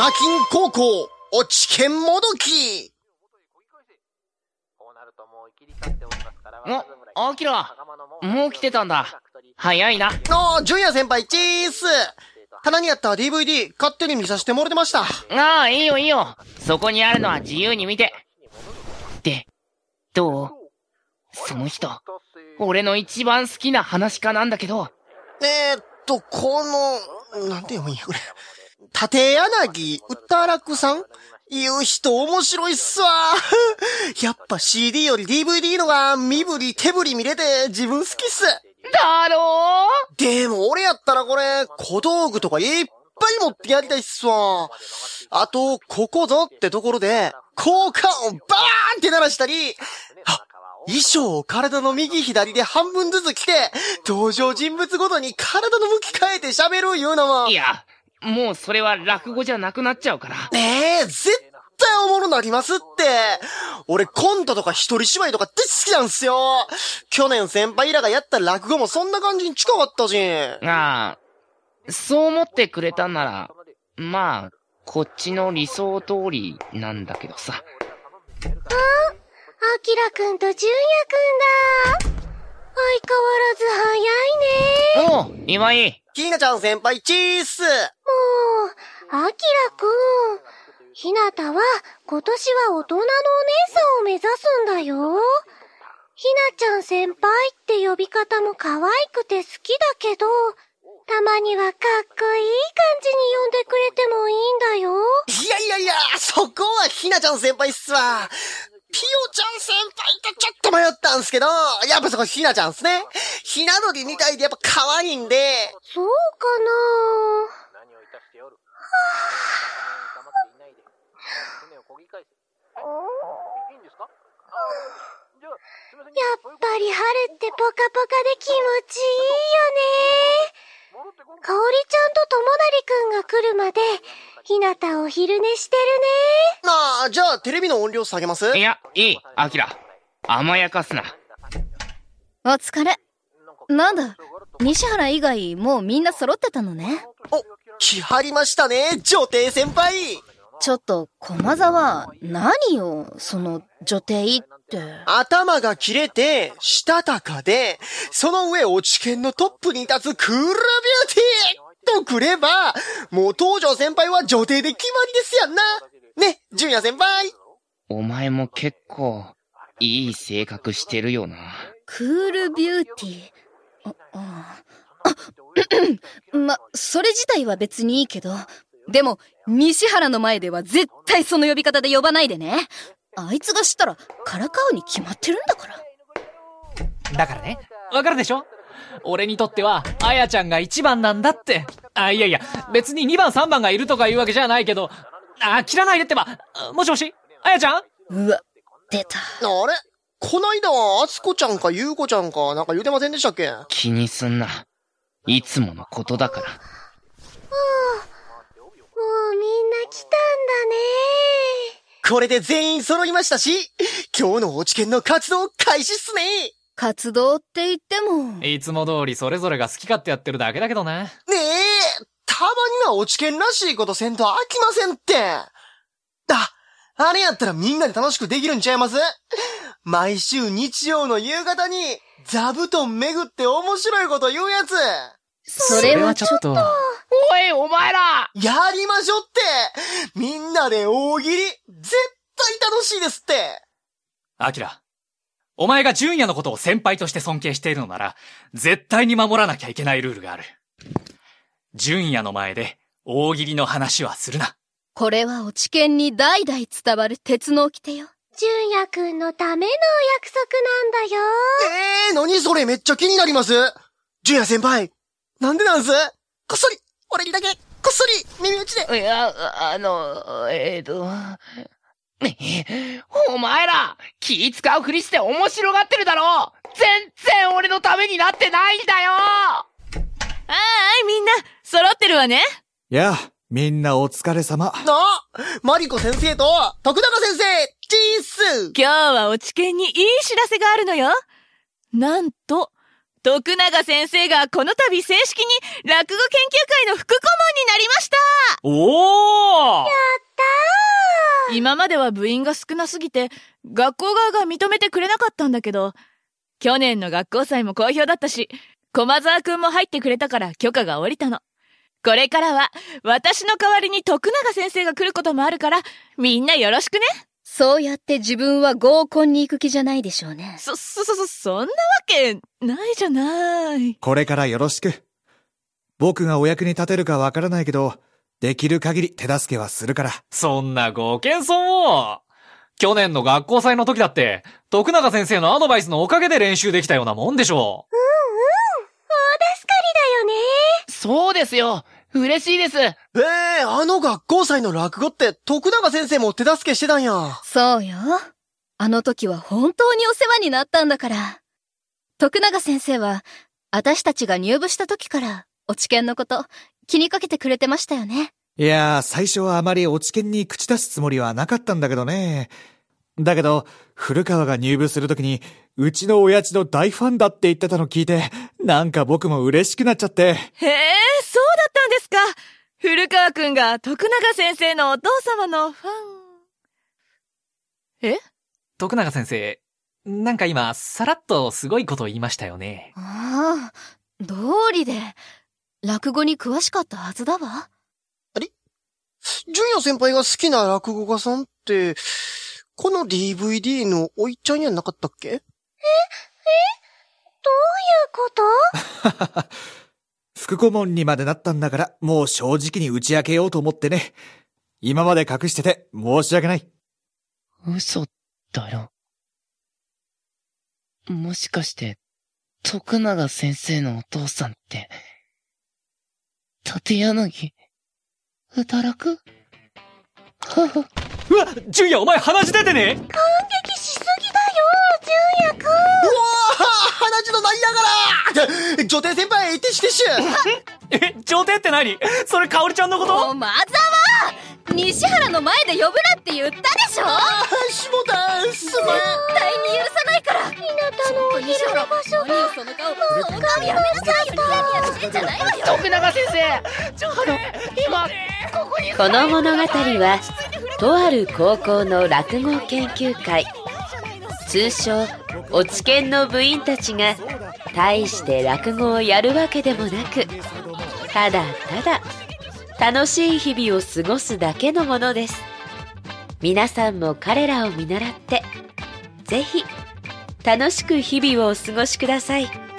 玉金高校、落ち剣もどき。お、アキラ、もう来てたんだ。早いな。あュニア先輩、チース棚にあった DVD、勝手に見させてもらってました。ああ、いいよいいよ。そこにあるのは自由に見て。で、どう？その人、俺の一番好きな話家なんだけど。えー、っと、この、なんて読むんや、これ。縦柳歌楽さん？いう人面白いっすわ。やっぱ CD より DVD のが身振り手振り見れて自分好きっす。だろう？でも俺やったらこれ、小道具とかいっぱい持ってやりたいっすわ。あと、ここぞってところで、効果音バーンって鳴らしたり、あ、衣装を体の右左で半分ずつ着て、登場人物ごとに体の向き変えて喋るいうのも。いや、もうそれは落語じゃなくなっちゃうから。ねえ、絶対おもろなりますって。俺コントとか一人芝居とかって好きなんすよ。去年先輩らがやった落語もそんな感じに近かったし。ああ、そう思ってくれたんなら、まあ、こっちの理想通りなんだけどさ。ああきらくんとじゅんやくんだ。相変わらず早いね。おう、今井。ひなちゃん先輩チース。もう、あきらくん。ひなたは今年は大人のお姉さんを目指すんだよ。ひなちゃん先輩って呼び方も可愛くて好きだけど、たまにはかっこいい感じに呼んでくれてもいいんだよ。いやいやいや、そこはひなちゃん先輩っすわ。ピオちゃん先輩とちょっと迷ったんすけど、やっぱそこひなちゃんっすね。ひな鳥みたいでやっぱ可愛いんで。そうかなはやっぱり春ってポカポカで気持ちいいよね。かおりちゃんとともなりくんが来るまで、ひなたお昼寝してるね。ああ、じゃあテレビの音量下げます？いや、いい、アキラ。甘やかすな。お疲れ。なんだ、西原以外もうみんな揃ってたのね。お、来はりましたね、女帝先輩。ちょっと、駒沢、何よ、その、女帝って。頭が切れて、したたかで、その上落ち剣のトップに立つクールビューティーとくれば、もう東条先輩は女帝で決まりですやんな。ね、純也先輩。お前も結構、いい性格してるよな。クールビューティー？あ、あ、あ、ま、それ自体は別にいいけど、でも、西原の前では絶対その呼び方で呼ばないでね。あいつが知ったら、からかうに決まってるんだから。だからね、わかるでしょ？俺にとっては、あやちゃんが一番なんだって。あ、いやいや、別に2番3番がいるとかいうわけじゃないけど、あ、切らないでってば。もしもし？あやちゃん？うわ、出た。あれ？こないだは、あつこちゃんかゆうこちゃんか、なんか言うてませんでしたっけ？気にすんな。いつものことだから。はあ、もうみんな来たんだね。これで全員揃いましたし、今日の落ち研の活動開始っすね。活動って言っても。いつも通りそれぞれが好き勝手やってるだけだけどね。ねえ、たまには落ち研らしいことせんと飽きませんって。あ、あれやったらみんなで楽しくできるんちゃいます？毎週日曜の夕方に、座布団巡って面白いこと言うやつ。それはちょっと。おい、お前らやりましょうってみんなで大喜利絶対楽しいですってアキラ、お前が純也のことを先輩として尊敬しているのなら、絶対に守らなきゃいけないルールがある。純也の前で大喜利の話はするな。これは落ち研に代々伝わる鉄の掟よ。純也くんのための約束なんだよ。ええー、何それめっちゃ気になります。純也先輩、なんでなんす？こっそり、俺にだけ、こっそり、耳打ちで。いや、あの、えっ、ー、と、お前ら、気使うふりして面白がってるだろ全然俺のためになってないんだよああ、みんな、揃ってるわね。やあ、みんなお疲れ様。あマリコ先生と、徳永先生、チース今日はお知見にいい知らせがあるのよ。なんと、徳永先生がこの度正式に落語研究会の副顧問になりましたおー今までは部員が少なすぎて、学校側が認めてくれなかったんだけど、去年の学校祭も好評だったし、駒沢くんも入ってくれたから許可が下りたの。これからは、私の代わりに徳永先生が来ることもあるから、みんなよろしくね。そうやって自分は合コンに行く気じゃないでしょうね。そ、そ、そ、そ、そんなわけ、ないじゃない。これからよろしく。僕がお役に立てるかわからないけど、できる限り手助けはするから。そんなご謙遜を。去年の学校祭の時だって、徳永先生のアドバイスのおかげで練習できたようなもんでしょう。大助かりだよね。そうですよ。嬉しいです。ええあの学校祭の落語って徳永先生も手助けしてたんや。そうよ。あの時は本当にお世話になったんだから。徳永先生は、私たちが入部した時から、落研のこと、気にかけてくれてましたよね。いやー、最初はあまり落研に口出すつもりはなかったんだけどね。だけど、古川が入部するときに、うちの親父の大ファンだって言ってたの聞いて、なんか僕も嬉しくなっちゃって。へえ、そうだったんですか。古川くんが徳永先生のお父様のファン。え？徳永先生、なんか今、さらっとすごいこと言いましたよね。ああ、通りで、落語に詳しかったはずだわ。純也先輩が好きな落語家さんって、この DVD のおいちゃんやなかったっけ？どういうこと？副顧問にまでなったんだから、もう正直に打ち明けようと思ってね。今まで隠してて申し訳ない。嘘だよ。もしかして、徳永先生のお父さんって、立柳、うたらく？はは。うわ純也お前鼻血出てね激しすぎだよ、純也くん。うわー鼻血の鳴りながら女帝先輩、ティッシュティッシュえ、上帝って何それ香織ちゃんのことお、まざわ西原の前で呼ぶなって言ったでしょあー、しもたすまん絶対に許さないからひなたのお昼の場所が。何よその顔その顔やめなさいニヤニヤしてんじゃないわよ徳永先生あの、今、ここにこの物語は、とある高校の落語研究会、通称、お知見の部員たちが、大して落語をやるわけでもなく、ただただ、楽しい日々を過ごすだけのものです。皆さんも彼らを見習って、ぜひ、楽しく日々をお過ごしください。